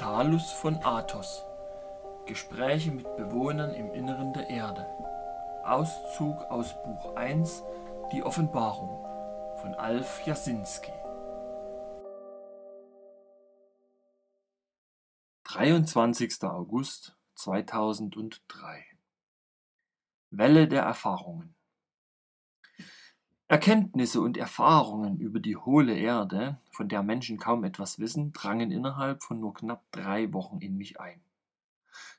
Talus von Athos. Gespräche mit Bewohnern im Inneren der Erde. Auszug aus Buch 1 Die Offenbarung von Alf Jasinski. 23. August 2003 Welle der Erfahrungen Erkenntnisse und Erfahrungen über die hohle Erde, von der Menschen kaum etwas wissen, drangen innerhalb von nur knapp drei Wochen in mich ein.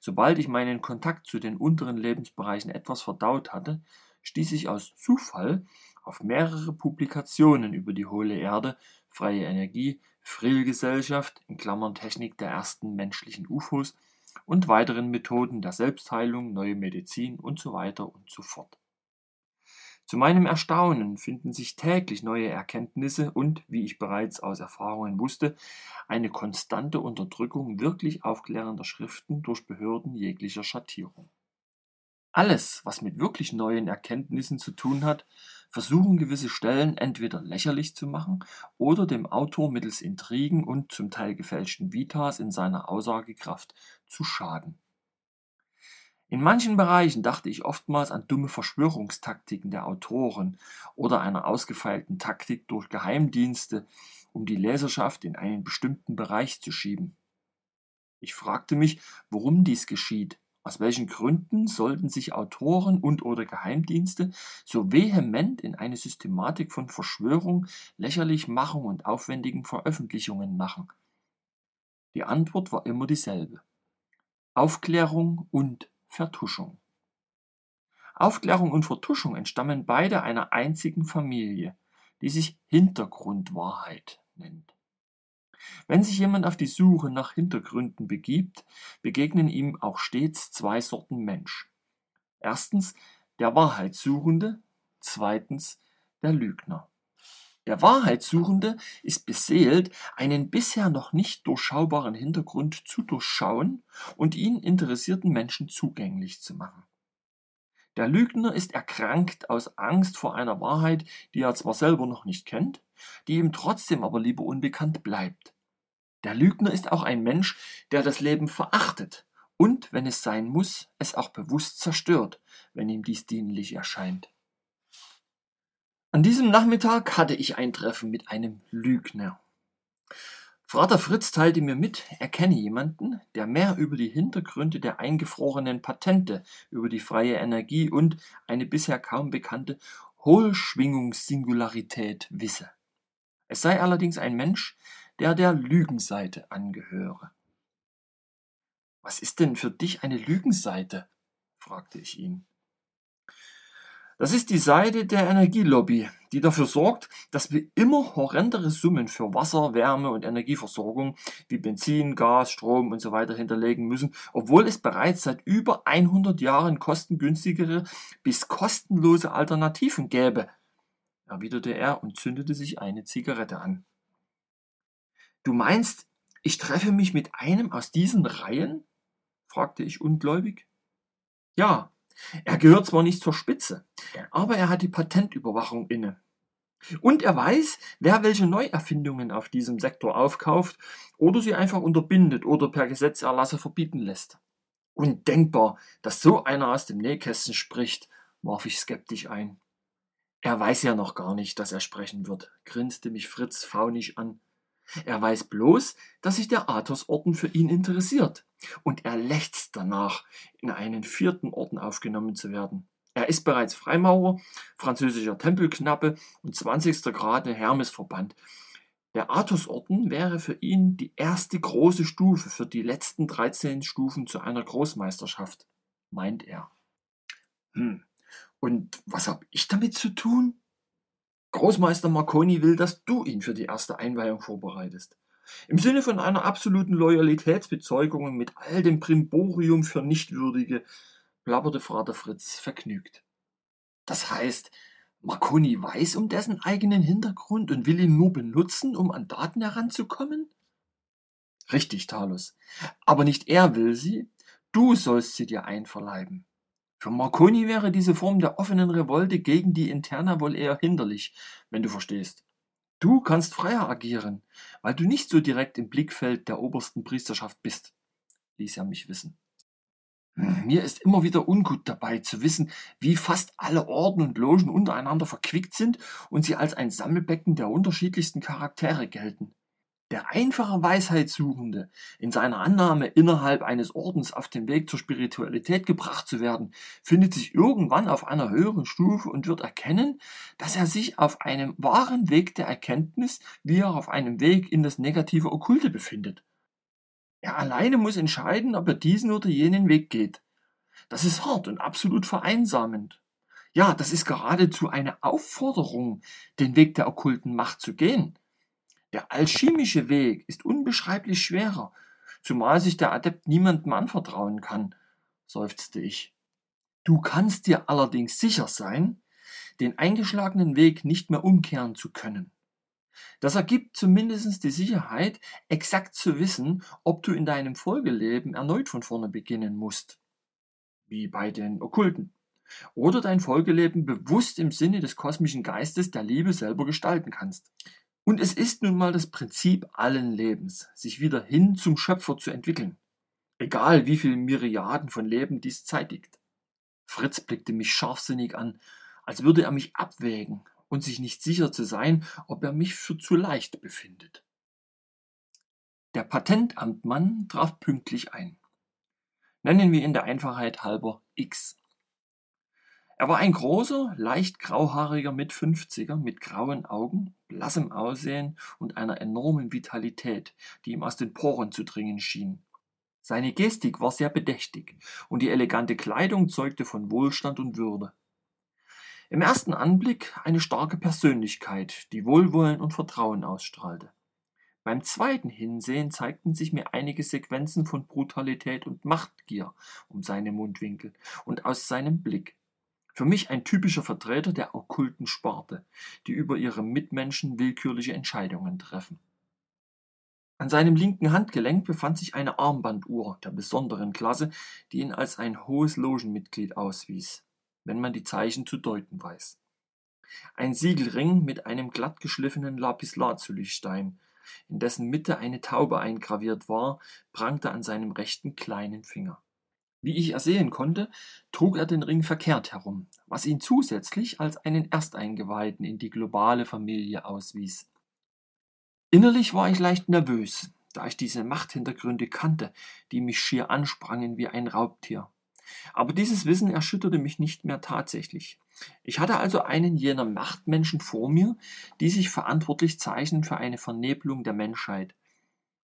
Sobald ich meinen Kontakt zu den unteren Lebensbereichen etwas verdaut hatte, stieß ich aus Zufall auf mehrere Publikationen über die hohle Erde, freie Energie, Frillgesellschaft in Klammern Technik der ersten menschlichen UFOs und weiteren Methoden der Selbstheilung, neue Medizin und so weiter und so fort. Zu meinem Erstaunen finden sich täglich neue Erkenntnisse und, wie ich bereits aus Erfahrungen wusste, eine konstante Unterdrückung wirklich aufklärender Schriften durch Behörden jeglicher Schattierung. Alles, was mit wirklich neuen Erkenntnissen zu tun hat, versuchen gewisse Stellen entweder lächerlich zu machen oder dem Autor mittels Intrigen und zum Teil gefälschten Vitas in seiner Aussagekraft zu schaden. In manchen Bereichen dachte ich oftmals an dumme Verschwörungstaktiken der Autoren oder einer ausgefeilten Taktik durch Geheimdienste, um die Leserschaft in einen bestimmten Bereich zu schieben. Ich fragte mich, warum dies geschieht. Aus welchen Gründen sollten sich Autoren und oder Geheimdienste so vehement in eine Systematik von Verschwörung, Lächerlichmachung und aufwendigen Veröffentlichungen machen? Die Antwort war immer dieselbe. Aufklärung und Vertuschung. Aufklärung und Vertuschung entstammen beide einer einzigen Familie, die sich Hintergrundwahrheit nennt. Wenn sich jemand auf die Suche nach Hintergründen begibt, begegnen ihm auch stets zwei Sorten Mensch. Erstens der Wahrheitssuchende, zweitens der Lügner. Der Wahrheitssuchende ist beseelt, einen bisher noch nicht durchschaubaren Hintergrund zu durchschauen und ihn interessierten Menschen zugänglich zu machen. Der Lügner ist erkrankt aus Angst vor einer Wahrheit, die er zwar selber noch nicht kennt, die ihm trotzdem aber lieber unbekannt bleibt. Der Lügner ist auch ein Mensch, der das Leben verachtet und, wenn es sein muss, es auch bewusst zerstört, wenn ihm dies dienlich erscheint. An diesem Nachmittag hatte ich ein Treffen mit einem Lügner. Vater Fritz teilte mir mit, er kenne jemanden, der mehr über die Hintergründe der eingefrorenen Patente über die freie Energie und eine bisher kaum bekannte Hohlschwingungssingularität wisse. Es sei allerdings ein Mensch, der der Lügenseite angehöre. Was ist denn für dich eine Lügenseite? fragte ich ihn. Das ist die Seite der Energielobby, die dafür sorgt, dass wir immer horrendere Summen für Wasser, Wärme und Energieversorgung wie Benzin, Gas, Strom und so weiter hinterlegen müssen, obwohl es bereits seit über 100 Jahren kostengünstigere bis kostenlose Alternativen gäbe, erwiderte er und zündete sich eine Zigarette an. Du meinst, ich treffe mich mit einem aus diesen Reihen? fragte ich ungläubig. Ja, er gehört zwar nicht zur Spitze, aber er hat die Patentüberwachung inne. Und er weiß, wer welche Neuerfindungen auf diesem Sektor aufkauft oder sie einfach unterbindet oder per Gesetzerlasse verbieten lässt. Undenkbar, dass so einer aus dem Nähkästchen spricht, warf ich skeptisch ein. Er weiß ja noch gar nicht, dass er sprechen wird, grinste mich Fritz faunisch an. Er weiß bloß, dass sich der Athosorden für ihn interessiert, und er lechzt danach, in einen vierten Orden aufgenommen zu werden. Er ist bereits Freimaurer, französischer Tempelknappe und 20. Grad in Hermesverband. Der Athosorden wäre für ihn die erste große Stufe für die letzten 13 Stufen zu einer Großmeisterschaft, meint er. Hm, und was habe ich damit zu tun? Großmeister Marconi will, dass du ihn für die erste Einweihung vorbereitest. Im Sinne von einer absoluten Loyalitätsbezeugung und mit all dem Primborium für Nichtwürdige, plapperte Vater Fritz vergnügt. Das heißt, Marconi weiß um dessen eigenen Hintergrund und will ihn nur benutzen, um an Daten heranzukommen? Richtig, Talus. Aber nicht er will sie, du sollst sie dir einverleiben. Für Marconi wäre diese Form der offenen Revolte gegen die Interna wohl eher hinderlich, wenn du verstehst. Du kannst freier agieren, weil du nicht so direkt im Blickfeld der obersten Priesterschaft bist, ließ er mich wissen. Mir ist immer wieder ungut dabei zu wissen, wie fast alle Orden und Logen untereinander verquickt sind und sie als ein Sammelbecken der unterschiedlichsten Charaktere gelten. Der einfache Weisheitssuchende, in seiner Annahme innerhalb eines Ordens auf den Weg zur Spiritualität gebracht zu werden, findet sich irgendwann auf einer höheren Stufe und wird erkennen, dass er sich auf einem wahren Weg der Erkenntnis wie auch auf einem Weg in das negative Okkulte befindet. Er alleine muss entscheiden, ob er diesen oder jenen Weg geht. Das ist hart und absolut vereinsamend. Ja, das ist geradezu eine Aufforderung, den Weg der okkulten Macht zu gehen. Der alchemische Weg ist unbeschreiblich schwerer, zumal sich der Adept niemandem anvertrauen kann, seufzte ich. Du kannst dir allerdings sicher sein, den eingeschlagenen Weg nicht mehr umkehren zu können. Das ergibt zumindest die Sicherheit, exakt zu wissen, ob du in deinem Folgeleben erneut von vorne beginnen musst. Wie bei den Okkulten. Oder dein Folgeleben bewusst im Sinne des kosmischen Geistes der Liebe selber gestalten kannst. Und es ist nun mal das Prinzip allen Lebens, sich wieder hin zum Schöpfer zu entwickeln. Egal wie viele Myriaden von Leben dies zeitigt. Fritz blickte mich scharfsinnig an, als würde er mich abwägen und sich nicht sicher zu sein, ob er mich für zu leicht befindet. Der Patentamtmann traf pünktlich ein. Nennen wir ihn der Einfachheit halber X. Er war ein großer, leicht grauhaariger Mitfünfziger mit grauen Augen, blassem Aussehen und einer enormen Vitalität, die ihm aus den Poren zu dringen schien. Seine Gestik war sehr bedächtig und die elegante Kleidung zeugte von Wohlstand und Würde. Im ersten Anblick eine starke Persönlichkeit, die Wohlwollen und Vertrauen ausstrahlte. Beim zweiten Hinsehen zeigten sich mir einige Sequenzen von Brutalität und Machtgier um seine Mundwinkel und aus seinem Blick. Für mich ein typischer Vertreter der okkulten Sparte, die über ihre Mitmenschen willkürliche Entscheidungen treffen. An seinem linken Handgelenk befand sich eine Armbanduhr der besonderen Klasse, die ihn als ein hohes Logenmitglied auswies, wenn man die Zeichen zu deuten weiß. Ein Siegelring mit einem glatt geschliffenen Lapislazuli-Stein, in dessen Mitte eine Taube eingraviert war, prangte an seinem rechten kleinen Finger. Wie ich ersehen konnte, trug er den Ring verkehrt herum, was ihn zusätzlich als einen Ersteingeweihten in die globale Familie auswies. Innerlich war ich leicht nervös, da ich diese Machthintergründe kannte, die mich schier ansprangen wie ein Raubtier. Aber dieses Wissen erschütterte mich nicht mehr tatsächlich. Ich hatte also einen jener Machtmenschen vor mir, die sich verantwortlich zeichnen für eine Vernebelung der Menschheit,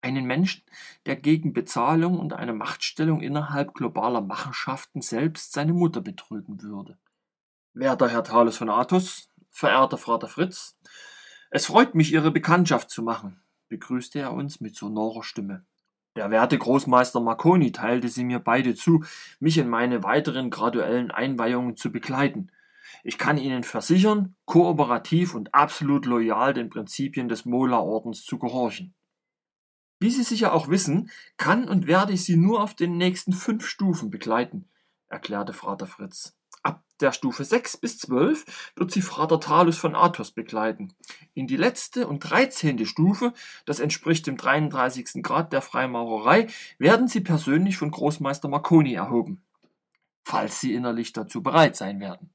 einen Menschen, der gegen Bezahlung und eine Machtstellung innerhalb globaler Machenschaften selbst seine Mutter betrügen würde. Werter Herr Thales von Athos, verehrter Vater Fritz, es freut mich, Ihre Bekanntschaft zu machen, begrüßte er uns mit sonorer Stimme. Der werte Großmeister Marconi teilte sie mir beide zu, mich in meine weiteren graduellen Einweihungen zu begleiten. Ich kann Ihnen versichern, kooperativ und absolut loyal den Prinzipien des Mola-Ordens zu gehorchen. Wie Sie sicher auch wissen, kann und werde ich Sie nur auf den nächsten fünf Stufen begleiten, erklärte Vater Fritz. Ab der Stufe 6 bis 12 wird sie Vater Talus von Athos begleiten. In die letzte und 13. Stufe, das entspricht dem 33. Grad der Freimaurerei, werden sie persönlich von Großmeister Marconi erhoben. Falls sie innerlich dazu bereit sein werden.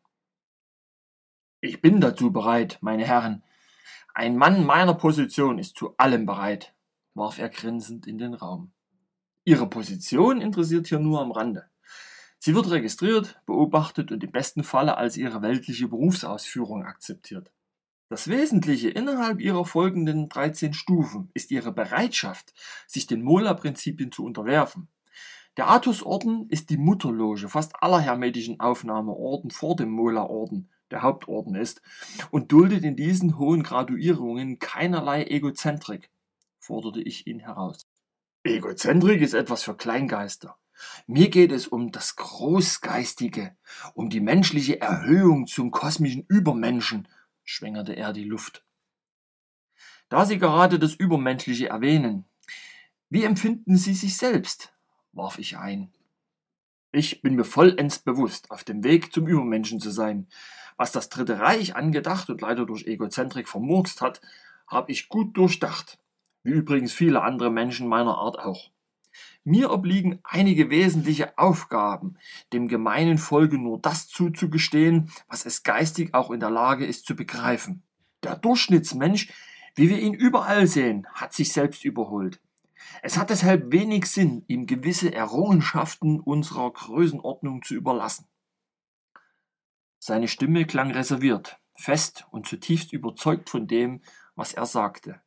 Ich bin dazu bereit, meine Herren. Ein Mann meiner Position ist zu allem bereit, warf er grinsend in den Raum. Ihre Position interessiert hier nur am Rande. Sie wird registriert, beobachtet und im besten Falle als ihre weltliche Berufsausführung akzeptiert. Das Wesentliche innerhalb ihrer folgenden 13 Stufen ist ihre Bereitschaft, sich den Mola-Prinzipien zu unterwerfen. Der Athos-Orden ist die Mutterloge fast aller hermetischen Aufnahmeorden vor dem Mola-Orden, der Hauptorden ist, und duldet in diesen hohen Graduierungen keinerlei Egozentrik, forderte ich ihn heraus. Egozentrik ist etwas für Kleingeister. Mir geht es um das Großgeistige, um die menschliche Erhöhung zum kosmischen Übermenschen, schwängerte er die Luft. Da Sie gerade das Übermenschliche erwähnen, wie empfinden Sie sich selbst? warf ich ein. Ich bin mir vollends bewusst, auf dem Weg zum Übermenschen zu sein. Was das Dritte Reich angedacht und leider durch Egozentrik vermurkst hat, habe ich gut durchdacht, wie übrigens viele andere Menschen meiner Art auch. Mir obliegen einige wesentliche Aufgaben, dem gemeinen Folge nur das zuzugestehen, was es geistig auch in der Lage ist zu begreifen. Der Durchschnittsmensch, wie wir ihn überall sehen, hat sich selbst überholt. Es hat deshalb wenig Sinn, ihm gewisse Errungenschaften unserer Größenordnung zu überlassen. Seine Stimme klang reserviert, fest und zutiefst überzeugt von dem, was er sagte.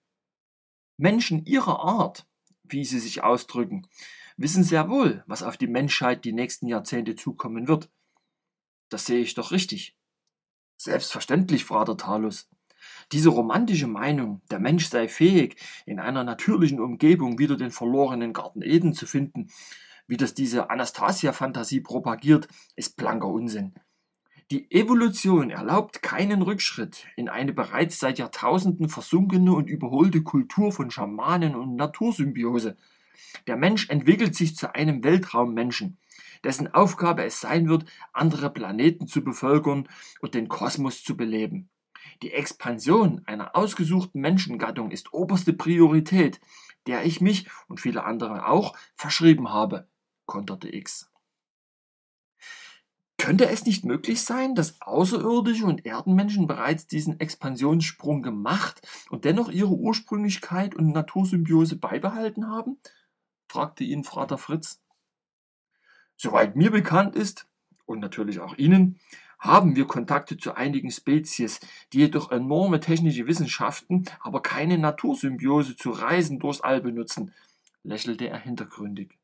Menschen ihrer Art wie Sie sich ausdrücken, wissen sehr wohl, was auf die Menschheit die nächsten Jahrzehnte zukommen wird. Das sehe ich doch richtig. Selbstverständlich, Vater Talus. Diese romantische Meinung, der Mensch sei fähig, in einer natürlichen Umgebung wieder den verlorenen Garten Eden zu finden, wie das diese Anastasia-Fantasie propagiert, ist blanker Unsinn. Die Evolution erlaubt keinen Rückschritt in eine bereits seit Jahrtausenden versunkene und überholte Kultur von Schamanen und Natursymbiose. Der Mensch entwickelt sich zu einem Weltraummenschen, dessen Aufgabe es sein wird, andere Planeten zu bevölkern und den Kosmos zu beleben. Die Expansion einer ausgesuchten Menschengattung ist oberste Priorität, der ich mich und viele andere auch verschrieben habe, konterte X. Könnte es nicht möglich sein, dass Außerirdische und Erdenmenschen bereits diesen Expansionssprung gemacht und dennoch ihre Ursprünglichkeit und Natursymbiose beibehalten haben? fragte ihn Vater Fritz. Soweit mir bekannt ist, und natürlich auch Ihnen, haben wir Kontakte zu einigen Spezies, die jedoch enorme technische Wissenschaften, aber keine Natursymbiose zu Reisen durchs All benutzen, lächelte er hintergründig.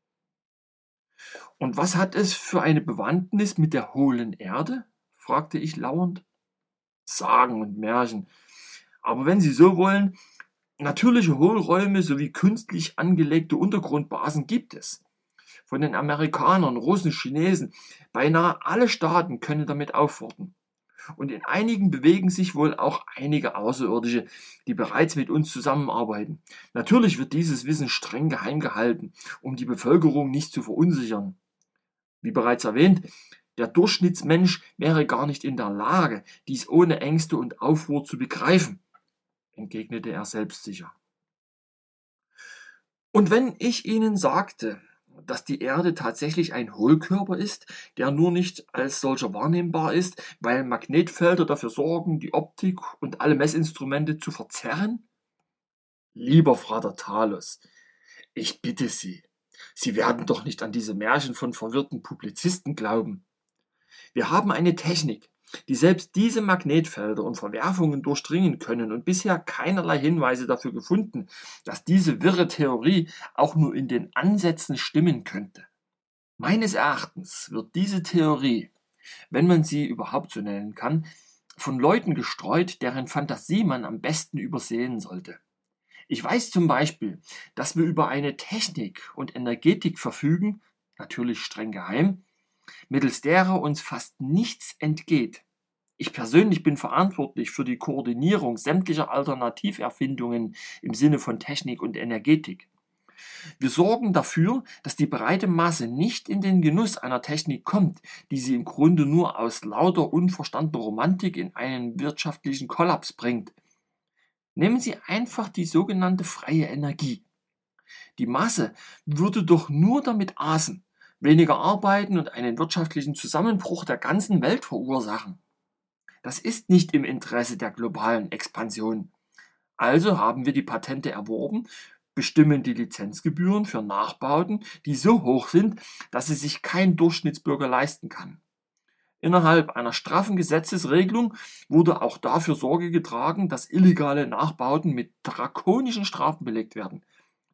Und was hat es für eine Bewandtnis mit der hohlen Erde? fragte ich lauernd. Sagen und Märchen. Aber wenn Sie so wollen, natürliche Hohlräume sowie künstlich angelegte Untergrundbasen gibt es. Von den Amerikanern, Russen, Chinesen, beinahe alle Staaten können damit aufwarten. Und in einigen bewegen sich wohl auch einige Außerirdische, die bereits mit uns zusammenarbeiten. Natürlich wird dieses Wissen streng geheim gehalten, um die Bevölkerung nicht zu verunsichern. Wie bereits erwähnt, der Durchschnittsmensch wäre gar nicht in der Lage, dies ohne Ängste und Aufruhr zu begreifen, entgegnete er selbstsicher. Und wenn ich Ihnen sagte, dass die Erde tatsächlich ein Hohlkörper ist, der nur nicht als solcher wahrnehmbar ist, weil Magnetfelder dafür sorgen, die Optik und alle Messinstrumente zu verzerren? Lieber Vater Talos, ich bitte Sie, Sie werden doch nicht an diese Märchen von verwirrten Publizisten glauben. Wir haben eine Technik, die selbst diese Magnetfelder und Verwerfungen durchdringen können und bisher keinerlei Hinweise dafür gefunden, dass diese wirre Theorie auch nur in den Ansätzen stimmen könnte. Meines Erachtens wird diese Theorie, wenn man sie überhaupt so nennen kann, von Leuten gestreut, deren Fantasie man am besten übersehen sollte. Ich weiß zum Beispiel, dass wir über eine Technik und Energetik verfügen, natürlich streng geheim, mittels derer uns fast nichts entgeht. Ich persönlich bin verantwortlich für die Koordinierung sämtlicher Alternativerfindungen im Sinne von Technik und Energetik. Wir sorgen dafür, dass die breite Masse nicht in den Genuss einer Technik kommt, die sie im Grunde nur aus lauter unverstandener Romantik in einen wirtschaftlichen Kollaps bringt. Nehmen Sie einfach die sogenannte freie Energie. Die Masse würde doch nur damit aßen, weniger arbeiten und einen wirtschaftlichen Zusammenbruch der ganzen Welt verursachen. Das ist nicht im Interesse der globalen Expansion. Also haben wir die Patente erworben, bestimmen die Lizenzgebühren für Nachbauten, die so hoch sind, dass sie sich kein Durchschnittsbürger leisten kann. Innerhalb einer straffen Gesetzesregelung wurde auch dafür Sorge getragen, dass illegale Nachbauten mit drakonischen Strafen belegt werden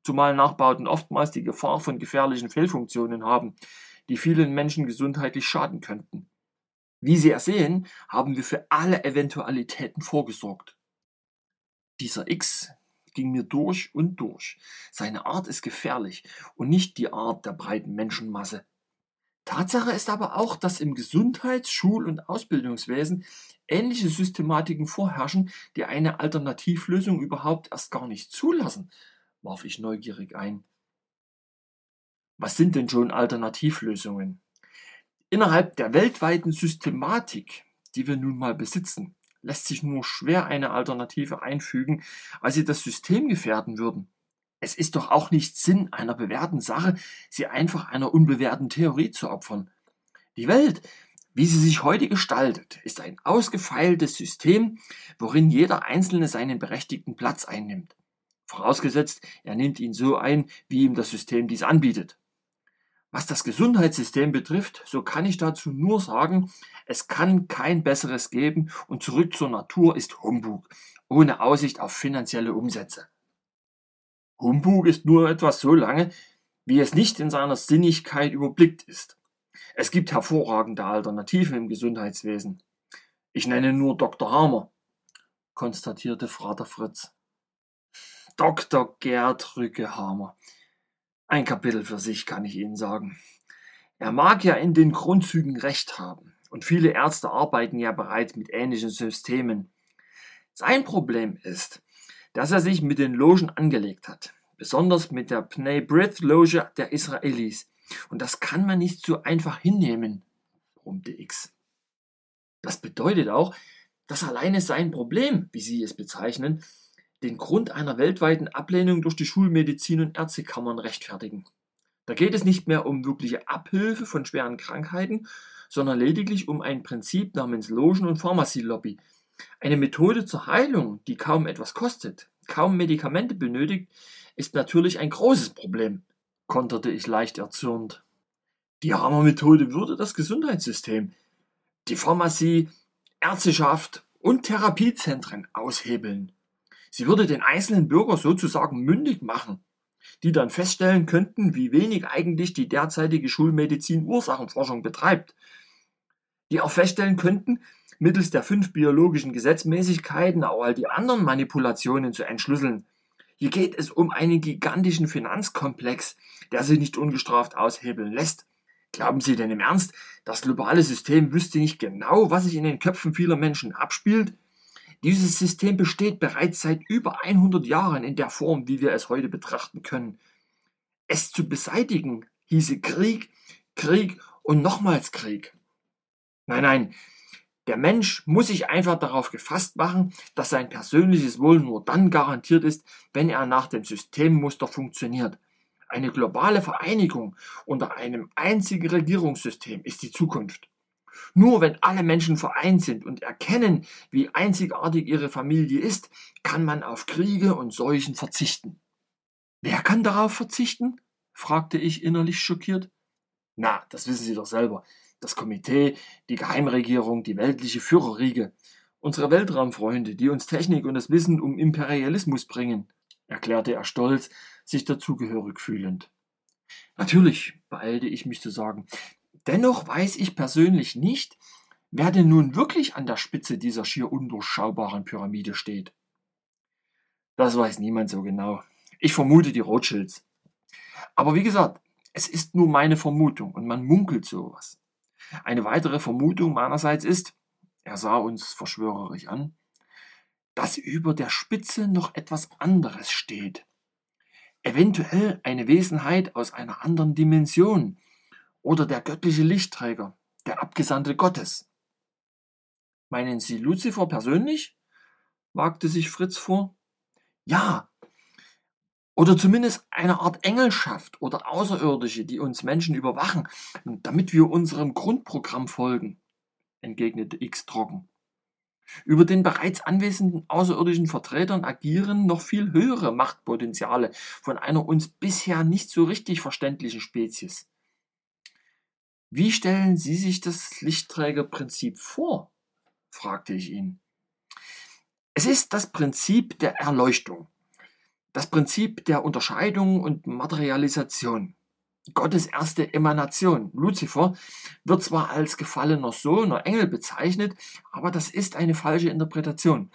zumal Nachbauten oftmals die Gefahr von gefährlichen Fehlfunktionen haben, die vielen Menschen gesundheitlich schaden könnten. Wie Sie ersehen, haben wir für alle Eventualitäten vorgesorgt. Dieser X ging mir durch und durch. Seine Art ist gefährlich und nicht die Art der breiten Menschenmasse. Tatsache ist aber auch, dass im Gesundheits-, Schul- und Ausbildungswesen ähnliche Systematiken vorherrschen, die eine Alternativlösung überhaupt erst gar nicht zulassen warf ich neugierig ein. Was sind denn schon Alternativlösungen? Innerhalb der weltweiten Systematik, die wir nun mal besitzen, lässt sich nur schwer eine Alternative einfügen, weil sie das System gefährden würden. Es ist doch auch nicht Sinn einer bewährten Sache, sie einfach einer unbewährten Theorie zu opfern. Die Welt, wie sie sich heute gestaltet, ist ein ausgefeiltes System, worin jeder Einzelne seinen berechtigten Platz einnimmt. Vorausgesetzt, er nimmt ihn so ein, wie ihm das System dies anbietet. Was das Gesundheitssystem betrifft, so kann ich dazu nur sagen, es kann kein besseres geben und zurück zur Natur ist Humbug, ohne Aussicht auf finanzielle Umsätze. Humbug ist nur etwas so lange, wie es nicht in seiner Sinnigkeit überblickt ist. Es gibt hervorragende Alternativen im Gesundheitswesen. Ich nenne nur Dr. Hammer, konstatierte Vater Fritz. Dr. Gerd Rückehammer. Ein Kapitel für sich, kann ich Ihnen sagen. Er mag ja in den Grundzügen recht haben, und viele Ärzte arbeiten ja bereits mit ähnlichen Systemen. Sein Problem ist, dass er sich mit den Logen angelegt hat, besonders mit der Pnei B'rith Loge der Israelis. Und das kann man nicht so einfach hinnehmen, brummte X. Das bedeutet auch, dass alleine sein Problem, wie Sie es bezeichnen, den Grund einer weltweiten Ablehnung durch die Schulmedizin und Ärztekammern rechtfertigen. Da geht es nicht mehr um wirkliche Abhilfe von schweren Krankheiten, sondern lediglich um ein Prinzip namens Logen- und Pharmazielobby, eine Methode zur Heilung, die kaum etwas kostet, kaum Medikamente benötigt, ist natürlich ein großes Problem, konterte ich leicht erzürnt. Die Hammer-Methode würde das Gesundheitssystem, die Pharmazie, Ärzteschaft und Therapiezentren aushebeln. Sie würde den einzelnen Bürger sozusagen mündig machen, die dann feststellen könnten, wie wenig eigentlich die derzeitige Schulmedizin Ursachenforschung betreibt, die auch feststellen könnten, mittels der fünf biologischen Gesetzmäßigkeiten auch all die anderen Manipulationen zu entschlüsseln. Hier geht es um einen gigantischen Finanzkomplex, der sich nicht ungestraft aushebeln lässt. Glauben Sie denn im Ernst, das globale System wüsste nicht genau, was sich in den Köpfen vieler Menschen abspielt? Dieses System besteht bereits seit über 100 Jahren in der Form, wie wir es heute betrachten können. Es zu beseitigen hieße Krieg, Krieg und nochmals Krieg. Nein, nein, der Mensch muss sich einfach darauf gefasst machen, dass sein persönliches Wohl nur dann garantiert ist, wenn er nach dem Systemmuster funktioniert. Eine globale Vereinigung unter einem einzigen Regierungssystem ist die Zukunft. Nur wenn alle Menschen vereint sind und erkennen, wie einzigartig ihre Familie ist, kann man auf Kriege und Seuchen verzichten. Wer kann darauf verzichten? fragte ich innerlich schockiert. Na, das wissen Sie doch selber das Komitee, die Geheimregierung, die weltliche Führerriege, unsere Weltraumfreunde, die uns Technik und das Wissen um Imperialismus bringen, erklärte er stolz, sich dazugehörig fühlend. Natürlich, beeilte ich mich zu sagen, dennoch weiß ich persönlich nicht, wer denn nun wirklich an der Spitze dieser schier undurchschaubaren Pyramide steht. Das weiß niemand so genau. Ich vermute die Rothschilds. Aber wie gesagt, es ist nur meine Vermutung und man munkelt sowas. Eine weitere Vermutung meinerseits ist, er sah uns verschwörerisch an, dass über der Spitze noch etwas anderes steht. Eventuell eine Wesenheit aus einer anderen Dimension oder der göttliche Lichtträger, der Abgesandte Gottes. Meinen Sie Luzifer persönlich? wagte sich Fritz vor. Ja, oder zumindest eine Art Engelschaft oder Außerirdische, die uns Menschen überwachen, damit wir unserem Grundprogramm folgen, entgegnete X trocken. Über den bereits anwesenden außerirdischen Vertretern agieren noch viel höhere Machtpotenziale von einer uns bisher nicht so richtig verständlichen Spezies. Wie stellen Sie sich das Lichtträgerprinzip vor? fragte ich ihn. Es ist das Prinzip der Erleuchtung. Das Prinzip der Unterscheidung und Materialisation. Gottes erste Emanation, Luzifer, wird zwar als gefallener Sohn oder Engel bezeichnet, aber das ist eine falsche Interpretation.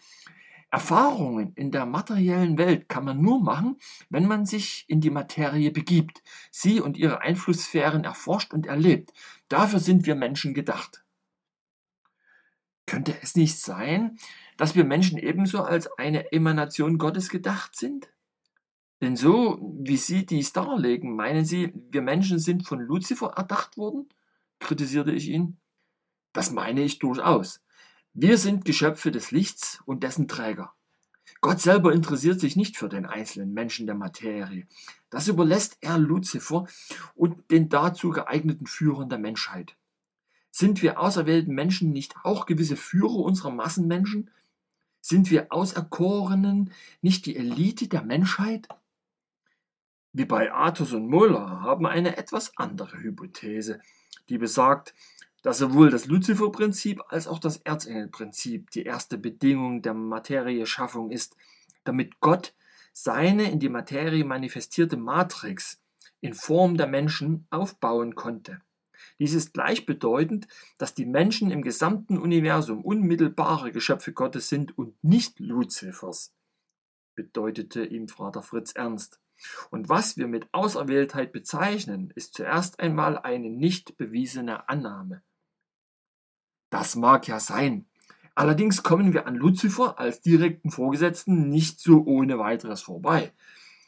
Erfahrungen in der materiellen Welt kann man nur machen, wenn man sich in die Materie begibt, sie und ihre Einflusssphären erforscht und erlebt. Dafür sind wir Menschen gedacht. Könnte es nicht sein, dass wir Menschen ebenso als eine Emanation Gottes gedacht sind? Denn so, wie Sie dies darlegen, meinen Sie, wir Menschen sind von Luzifer erdacht worden? kritisierte ich ihn. Das meine ich durchaus. Wir sind Geschöpfe des Lichts und dessen Träger. Gott selber interessiert sich nicht für den einzelnen Menschen der Materie. Das überlässt er Luzifer und den dazu geeigneten Führern der Menschheit. Sind wir auserwählten Menschen nicht auch gewisse Führer unserer Massenmenschen? Sind wir Auserkorenen nicht die Elite der Menschheit? Wir bei Athos und Muller haben eine etwas andere Hypothese, die besagt, dass sowohl das Luzifer-Prinzip als auch das Erzengel-Prinzip die erste Bedingung der Materieschaffung ist, damit Gott seine in die Materie manifestierte Matrix in Form der Menschen aufbauen konnte. Dies ist gleichbedeutend, dass die Menschen im gesamten Universum unmittelbare Geschöpfe Gottes sind und nicht Luzifers, bedeutete ihm Vater Fritz ernst. Und was wir mit Auserwähltheit bezeichnen, ist zuerst einmal eine nicht bewiesene Annahme. Das mag ja sein. Allerdings kommen wir an Luzifer als direkten Vorgesetzten nicht so ohne weiteres vorbei.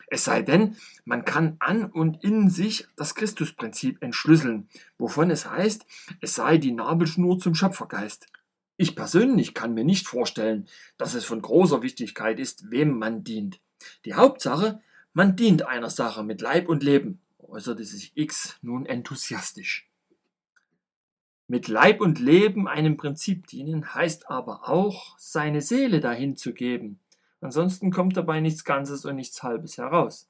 Es sei denn, man kann an und in sich das Christusprinzip entschlüsseln, wovon es heißt, es sei die Nabelschnur zum Schöpfergeist. Ich persönlich kann mir nicht vorstellen, dass es von großer Wichtigkeit ist, wem man dient. Die Hauptsache, man dient einer Sache mit Leib und Leben, äußerte sich X nun enthusiastisch. Mit Leib und Leben einem Prinzip dienen heißt aber auch, seine Seele dahin zu geben. Ansonsten kommt dabei nichts Ganzes und nichts Halbes heraus.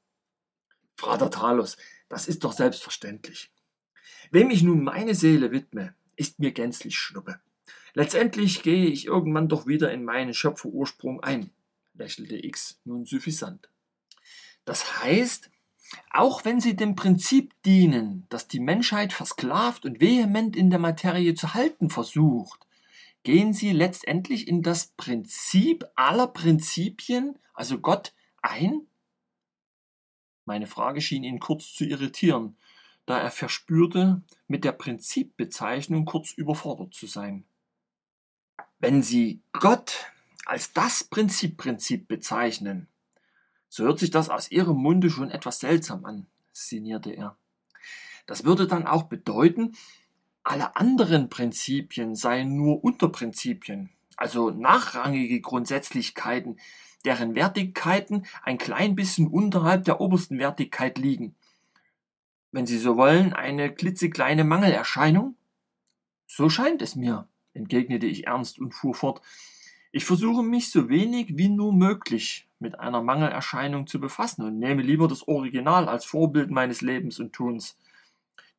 Vater Talos, das ist doch selbstverständlich. Wem ich nun meine Seele widme, ist mir gänzlich Schnuppe. Letztendlich gehe ich irgendwann doch wieder in meinen Schöpferursprung ein, lächelte X nun suffisant. Das heißt, auch wenn sie dem Prinzip dienen, das die Menschheit versklavt und vehement in der Materie zu halten versucht, gehen sie letztendlich in das Prinzip aller Prinzipien, also Gott, ein? Meine Frage schien ihn kurz zu irritieren, da er verspürte, mit der Prinzipbezeichnung kurz überfordert zu sein. Wenn Sie Gott als das Prinzipprinzip bezeichnen, so hört sich das aus Ihrem Munde schon etwas seltsam an, sinnierte er. Das würde dann auch bedeuten, alle anderen Prinzipien seien nur Unterprinzipien, also nachrangige Grundsätzlichkeiten, deren Wertigkeiten ein klein bisschen unterhalb der obersten Wertigkeit liegen. Wenn Sie so wollen, eine klitzekleine Mangelerscheinung? So scheint es mir, entgegnete ich ernst und fuhr fort. Ich versuche mich so wenig wie nur möglich mit einer Mangelerscheinung zu befassen und nehme lieber das Original als Vorbild meines Lebens und Tuns.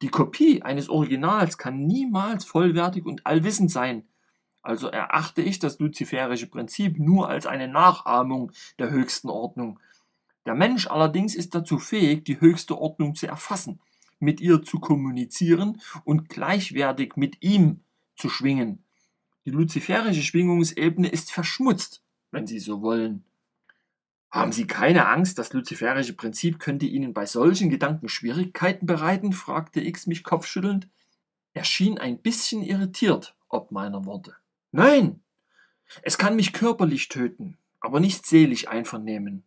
Die Kopie eines Originals kann niemals vollwertig und allwissend sein. Also erachte ich das luziferische Prinzip nur als eine Nachahmung der höchsten Ordnung. Der Mensch allerdings ist dazu fähig, die höchste Ordnung zu erfassen, mit ihr zu kommunizieren und gleichwertig mit ihm zu schwingen. Die luziferische Schwingungsebene ist verschmutzt, wenn Sie so wollen. Haben Sie keine Angst, das luziferische Prinzip könnte Ihnen bei solchen Gedanken Schwierigkeiten bereiten? fragte X mich kopfschüttelnd. Er schien ein bisschen irritiert ob meiner Worte. Nein, es kann mich körperlich töten, aber nicht seelisch einvernehmen.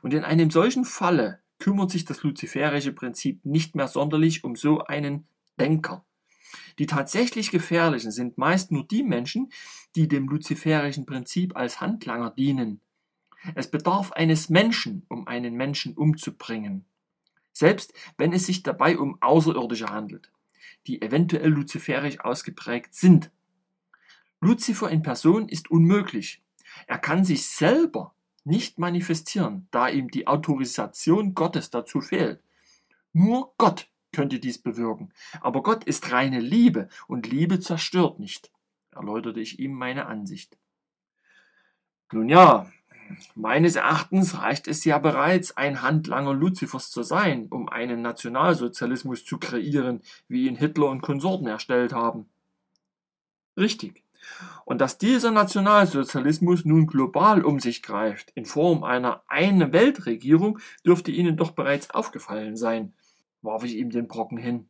Und in einem solchen Falle kümmert sich das luziferische Prinzip nicht mehr sonderlich um so einen Denker. Die tatsächlich Gefährlichen sind meist nur die Menschen, die dem luziferischen Prinzip als Handlanger dienen, es bedarf eines Menschen, um einen Menschen umzubringen, selbst wenn es sich dabei um Außerirdische handelt, die eventuell luziferisch ausgeprägt sind. Luzifer in Person ist unmöglich. Er kann sich selber nicht manifestieren, da ihm die Autorisation Gottes dazu fehlt. Nur Gott könnte dies bewirken. Aber Gott ist reine Liebe und Liebe zerstört nicht, erläuterte ich ihm meine Ansicht. Nun ja, Meines Erachtens reicht es ja bereits, ein Handlanger Luzifers zu sein, um einen Nationalsozialismus zu kreieren, wie ihn Hitler und Konsorten erstellt haben. Richtig. Und dass dieser Nationalsozialismus nun global um sich greift, in Form einer eine Weltregierung, dürfte Ihnen doch bereits aufgefallen sein, warf ich ihm den Brocken hin.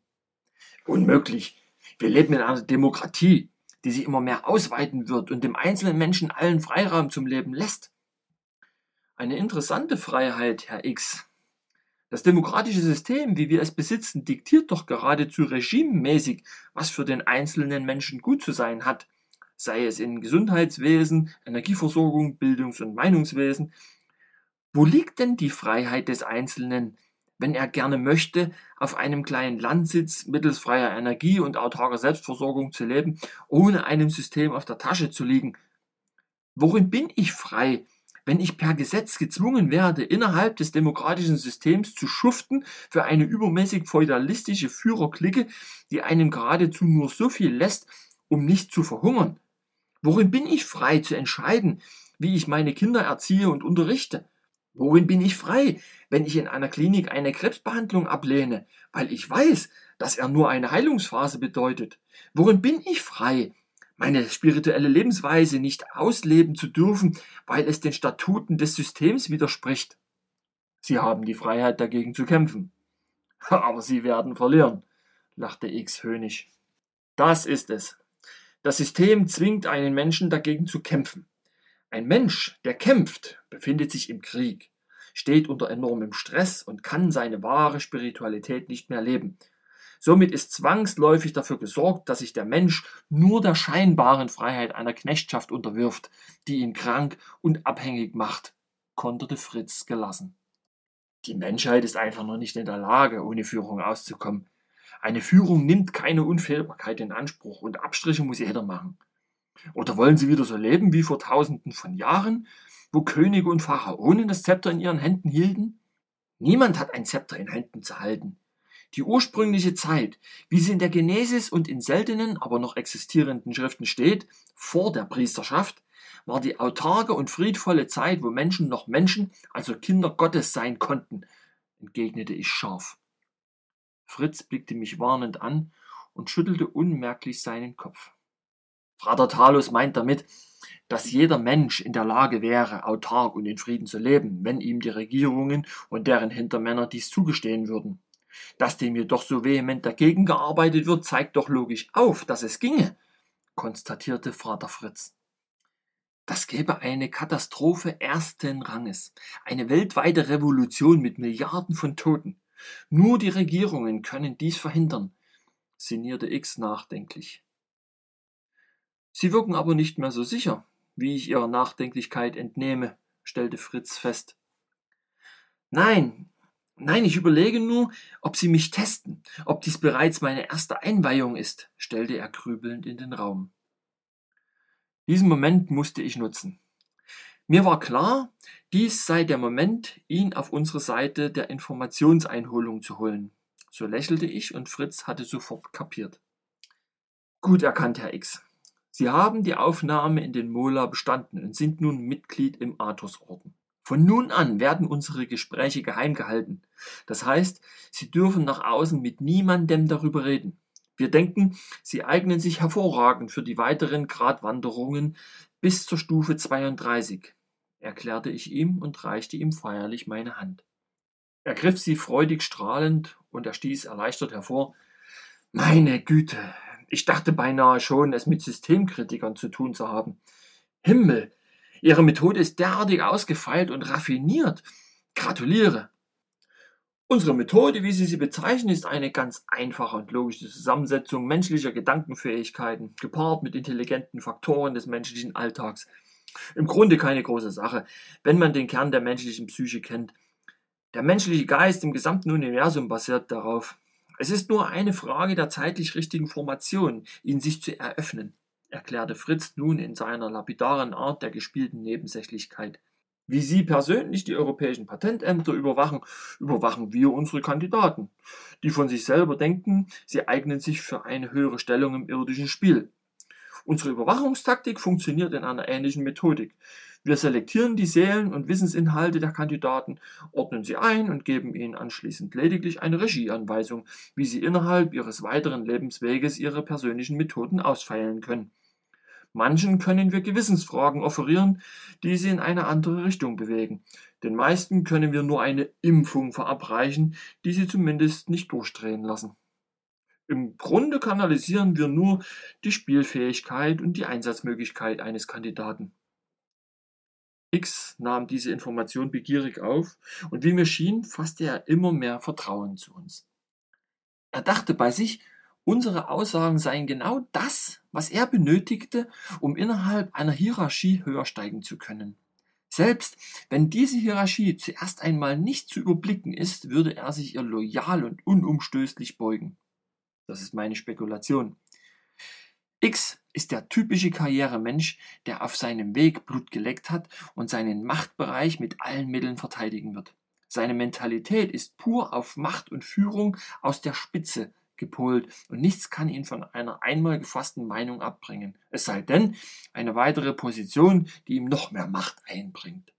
Unmöglich. Wir leben in einer Demokratie, die sich immer mehr ausweiten wird und dem einzelnen Menschen allen Freiraum zum Leben lässt. Eine interessante Freiheit, Herr X. Das demokratische System, wie wir es besitzen, diktiert doch geradezu regimemäßig, was für den einzelnen Menschen gut zu sein hat. sei es in Gesundheitswesen, Energieversorgung, Bildungs- und Meinungswesen. Wo liegt denn die Freiheit des Einzelnen, wenn er gerne möchte, auf einem kleinen Landsitz mittels freier Energie und autarker Selbstversorgung zu leben, ohne einem System auf der Tasche zu liegen? Worin bin ich frei, wenn ich per Gesetz gezwungen werde, innerhalb des demokratischen Systems zu schuften für eine übermäßig feudalistische Führerklicke, die einem geradezu nur so viel lässt, um nicht zu verhungern? Worin bin ich frei zu entscheiden, wie ich meine Kinder erziehe und unterrichte? Worin bin ich frei, wenn ich in einer Klinik eine Krebsbehandlung ablehne, weil ich weiß, dass er nur eine Heilungsphase bedeutet? Worin bin ich frei, meine spirituelle Lebensweise nicht ausleben zu dürfen, weil es den Statuten des Systems widerspricht? Sie haben die Freiheit dagegen zu kämpfen. Aber Sie werden verlieren, lachte X höhnisch. Das ist es. Das System zwingt einen Menschen dagegen zu kämpfen. Ein Mensch, der kämpft, befindet sich im Krieg, steht unter enormem Stress und kann seine wahre Spiritualität nicht mehr leben. Somit ist zwangsläufig dafür gesorgt, dass sich der Mensch nur der scheinbaren Freiheit einer Knechtschaft unterwirft, die ihn krank und abhängig macht, konterte Fritz gelassen. Die Menschheit ist einfach noch nicht in der Lage, ohne Führung auszukommen. Eine Führung nimmt keine Unfehlbarkeit in Anspruch und Abstriche muss jeder machen. Oder wollen Sie wieder so leben wie vor tausenden von Jahren, wo Könige und Pharaonen das Zepter in ihren Händen hielten? Niemand hat ein Zepter in Händen zu halten. Die ursprüngliche Zeit, wie sie in der Genesis und in seltenen, aber noch existierenden Schriften steht, vor der Priesterschaft, war die autarke und friedvolle Zeit, wo Menschen noch Menschen, also Kinder Gottes sein konnten, entgegnete ich scharf. Fritz blickte mich warnend an und schüttelte unmerklich seinen Kopf. Frater Talus meint damit, dass jeder Mensch in der Lage wäre, autark und in Frieden zu leben, wenn ihm die Regierungen und deren Hintermänner dies zugestehen würden. Dass dem jedoch so vehement dagegen gearbeitet wird, zeigt doch logisch auf, dass es ginge, konstatierte Vater Fritz. Das gäbe eine Katastrophe ersten Ranges, eine weltweite Revolution mit Milliarden von Toten. Nur die Regierungen können dies verhindern, sinnierte X nachdenklich. Sie wirken aber nicht mehr so sicher, wie ich Ihrer Nachdenklichkeit entnehme, stellte Fritz fest. Nein, nein, ich überlege nur, ob Sie mich testen, ob dies bereits meine erste Einweihung ist, stellte er grübelnd in den Raum. Diesen Moment musste ich nutzen. Mir war klar, dies sei der Moment, ihn auf unsere Seite der Informationseinholung zu holen. So lächelte ich und Fritz hatte sofort kapiert. Gut erkannt, Herr X. Sie haben die Aufnahme in den Mola bestanden und sind nun Mitglied im Athosorden. Von nun an werden unsere Gespräche geheim gehalten. Das heißt, Sie dürfen nach außen mit niemandem darüber reden. Wir denken, Sie eignen sich hervorragend für die weiteren Gratwanderungen bis zur Stufe 32 erklärte ich ihm und reichte ihm feierlich meine Hand. Er griff sie freudig strahlend und er stieß erleichtert hervor Meine Güte, ich dachte beinahe schon, es mit Systemkritikern zu tun zu haben. Himmel, Ihre Methode ist derartig ausgefeilt und raffiniert. Gratuliere. Unsere Methode, wie Sie sie bezeichnen, ist eine ganz einfache und logische Zusammensetzung menschlicher Gedankenfähigkeiten, gepaart mit intelligenten Faktoren des menschlichen Alltags. Im Grunde keine große Sache, wenn man den Kern der menschlichen Psyche kennt. Der menschliche Geist im gesamten Universum basiert darauf. Es ist nur eine Frage der zeitlich richtigen Formation, ihn sich zu eröffnen, erklärte Fritz nun in seiner lapidaren Art der gespielten Nebensächlichkeit. Wie Sie persönlich die europäischen Patentämter überwachen, überwachen wir unsere Kandidaten, die von sich selber denken, sie eignen sich für eine höhere Stellung im irdischen Spiel. Unsere Überwachungstaktik funktioniert in einer ähnlichen Methodik. Wir selektieren die Seelen- und Wissensinhalte der Kandidaten, ordnen sie ein und geben ihnen anschließend lediglich eine Regieanweisung, wie sie innerhalb ihres weiteren Lebensweges ihre persönlichen Methoden ausfeilen können. Manchen können wir Gewissensfragen offerieren, die sie in eine andere Richtung bewegen. Den meisten können wir nur eine Impfung verabreichen, die sie zumindest nicht durchdrehen lassen. Im Grunde kanalisieren wir nur die Spielfähigkeit und die Einsatzmöglichkeit eines Kandidaten. X nahm diese Information begierig auf, und wie mir schien, fasste er immer mehr Vertrauen zu uns. Er dachte bei sich, Unsere Aussagen seien genau das, was er benötigte, um innerhalb einer Hierarchie höher steigen zu können. Selbst wenn diese Hierarchie zuerst einmal nicht zu überblicken ist, würde er sich ihr loyal und unumstößlich beugen. Das ist meine Spekulation. X ist der typische Karrieremensch, der auf seinem Weg Blut geleckt hat und seinen Machtbereich mit allen Mitteln verteidigen wird. Seine Mentalität ist pur auf Macht und Führung aus der Spitze gepolt und nichts kann ihn von einer einmal gefassten Meinung abbringen, es sei denn eine weitere Position, die ihm noch mehr Macht einbringt.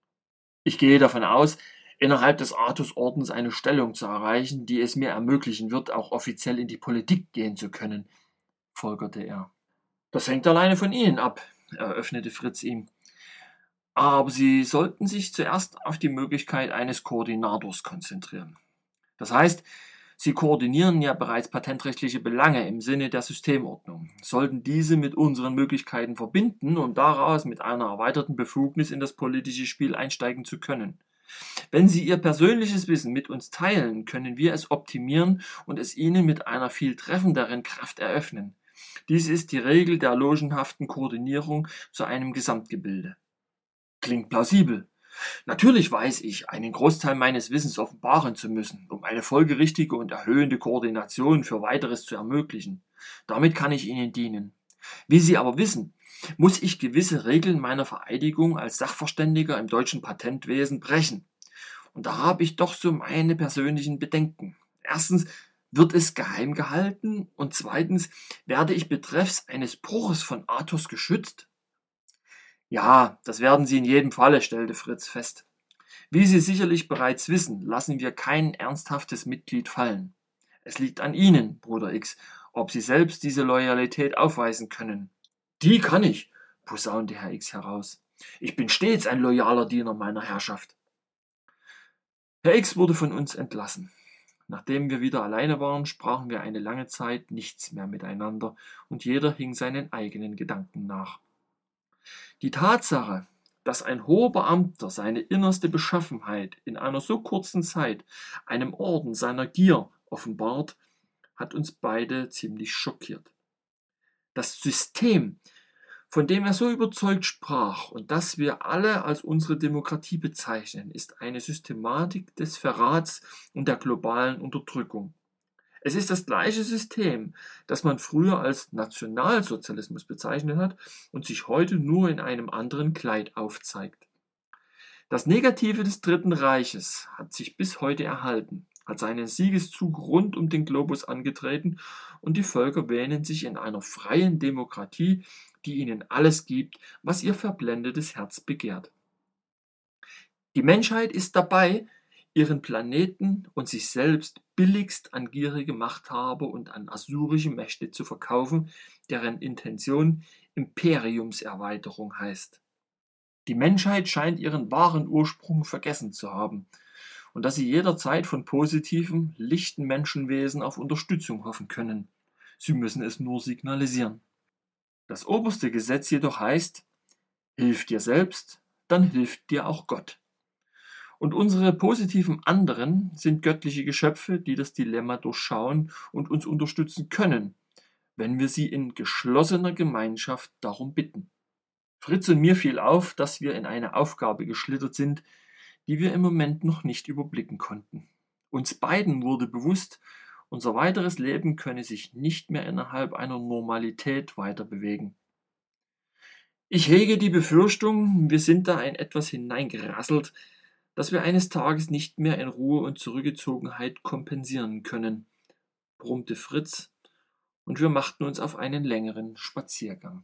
Ich gehe davon aus, innerhalb des Artusordens eine Stellung zu erreichen, die es mir ermöglichen wird, auch offiziell in die Politik gehen zu können, folgerte er. Das hängt alleine von Ihnen ab, eröffnete Fritz ihm. Aber Sie sollten sich zuerst auf die Möglichkeit eines Koordinators konzentrieren. Das heißt, Sie koordinieren ja bereits patentrechtliche Belange im Sinne der Systemordnung, sollten diese mit unseren Möglichkeiten verbinden, um daraus mit einer erweiterten Befugnis in das politische Spiel einsteigen zu können. Wenn Sie Ihr persönliches Wissen mit uns teilen, können wir es optimieren und es Ihnen mit einer viel treffenderen Kraft eröffnen. Dies ist die Regel der logenhaften Koordinierung zu einem Gesamtgebilde. Klingt plausibel. Natürlich weiß ich, einen Großteil meines Wissens offenbaren zu müssen, um eine folgerichtige und erhöhende Koordination für weiteres zu ermöglichen. Damit kann ich Ihnen dienen. Wie Sie aber wissen, muss ich gewisse Regeln meiner Vereidigung als Sachverständiger im deutschen Patentwesen brechen. Und da habe ich doch so meine persönlichen Bedenken. Erstens wird es geheim gehalten? Und zweitens, werde ich betreffs eines Bruches von Athos geschützt? Ja, das werden Sie in jedem Falle, stellte Fritz fest. Wie Sie sicherlich bereits wissen, lassen wir kein ernsthaftes Mitglied fallen. Es liegt an Ihnen, Bruder X, ob Sie selbst diese Loyalität aufweisen können. Die kann ich, posaunte Herr X heraus. Ich bin stets ein loyaler Diener meiner Herrschaft. Herr X wurde von uns entlassen. Nachdem wir wieder alleine waren, sprachen wir eine lange Zeit nichts mehr miteinander, und jeder hing seinen eigenen Gedanken nach. Die Tatsache, dass ein hoher Beamter seine innerste Beschaffenheit in einer so kurzen Zeit einem Orden seiner Gier offenbart, hat uns beide ziemlich schockiert. Das System, von dem er so überzeugt sprach und das wir alle als unsere Demokratie bezeichnen, ist eine Systematik des Verrats und der globalen Unterdrückung. Es ist das gleiche System, das man früher als Nationalsozialismus bezeichnet hat und sich heute nur in einem anderen Kleid aufzeigt. Das Negative des Dritten Reiches hat sich bis heute erhalten, hat seinen Siegeszug rund um den Globus angetreten und die Völker wähnen sich in einer freien Demokratie die ihnen alles gibt, was ihr verblendetes Herz begehrt. Die Menschheit ist dabei, ihren Planeten und sich selbst billigst an gierige Machthaber und an assyrische Mächte zu verkaufen, deren Intention Imperiumserweiterung heißt. Die Menschheit scheint ihren wahren Ursprung vergessen zu haben und dass sie jederzeit von positiven, lichten Menschenwesen auf Unterstützung hoffen können. Sie müssen es nur signalisieren. Das oberste Gesetz jedoch heißt, hilf dir selbst, dann hilft dir auch Gott. Und unsere positiven anderen sind göttliche Geschöpfe, die das Dilemma durchschauen und uns unterstützen können, wenn wir sie in geschlossener Gemeinschaft darum bitten. Fritz und mir fiel auf, dass wir in eine Aufgabe geschlittert sind, die wir im Moment noch nicht überblicken konnten. Uns beiden wurde bewusst, unser weiteres Leben könne sich nicht mehr innerhalb einer Normalität weiter bewegen. Ich hege die Befürchtung, wir sind da in etwas hineingerasselt, das wir eines Tages nicht mehr in Ruhe und Zurückgezogenheit kompensieren können, brummte Fritz, und wir machten uns auf einen längeren Spaziergang.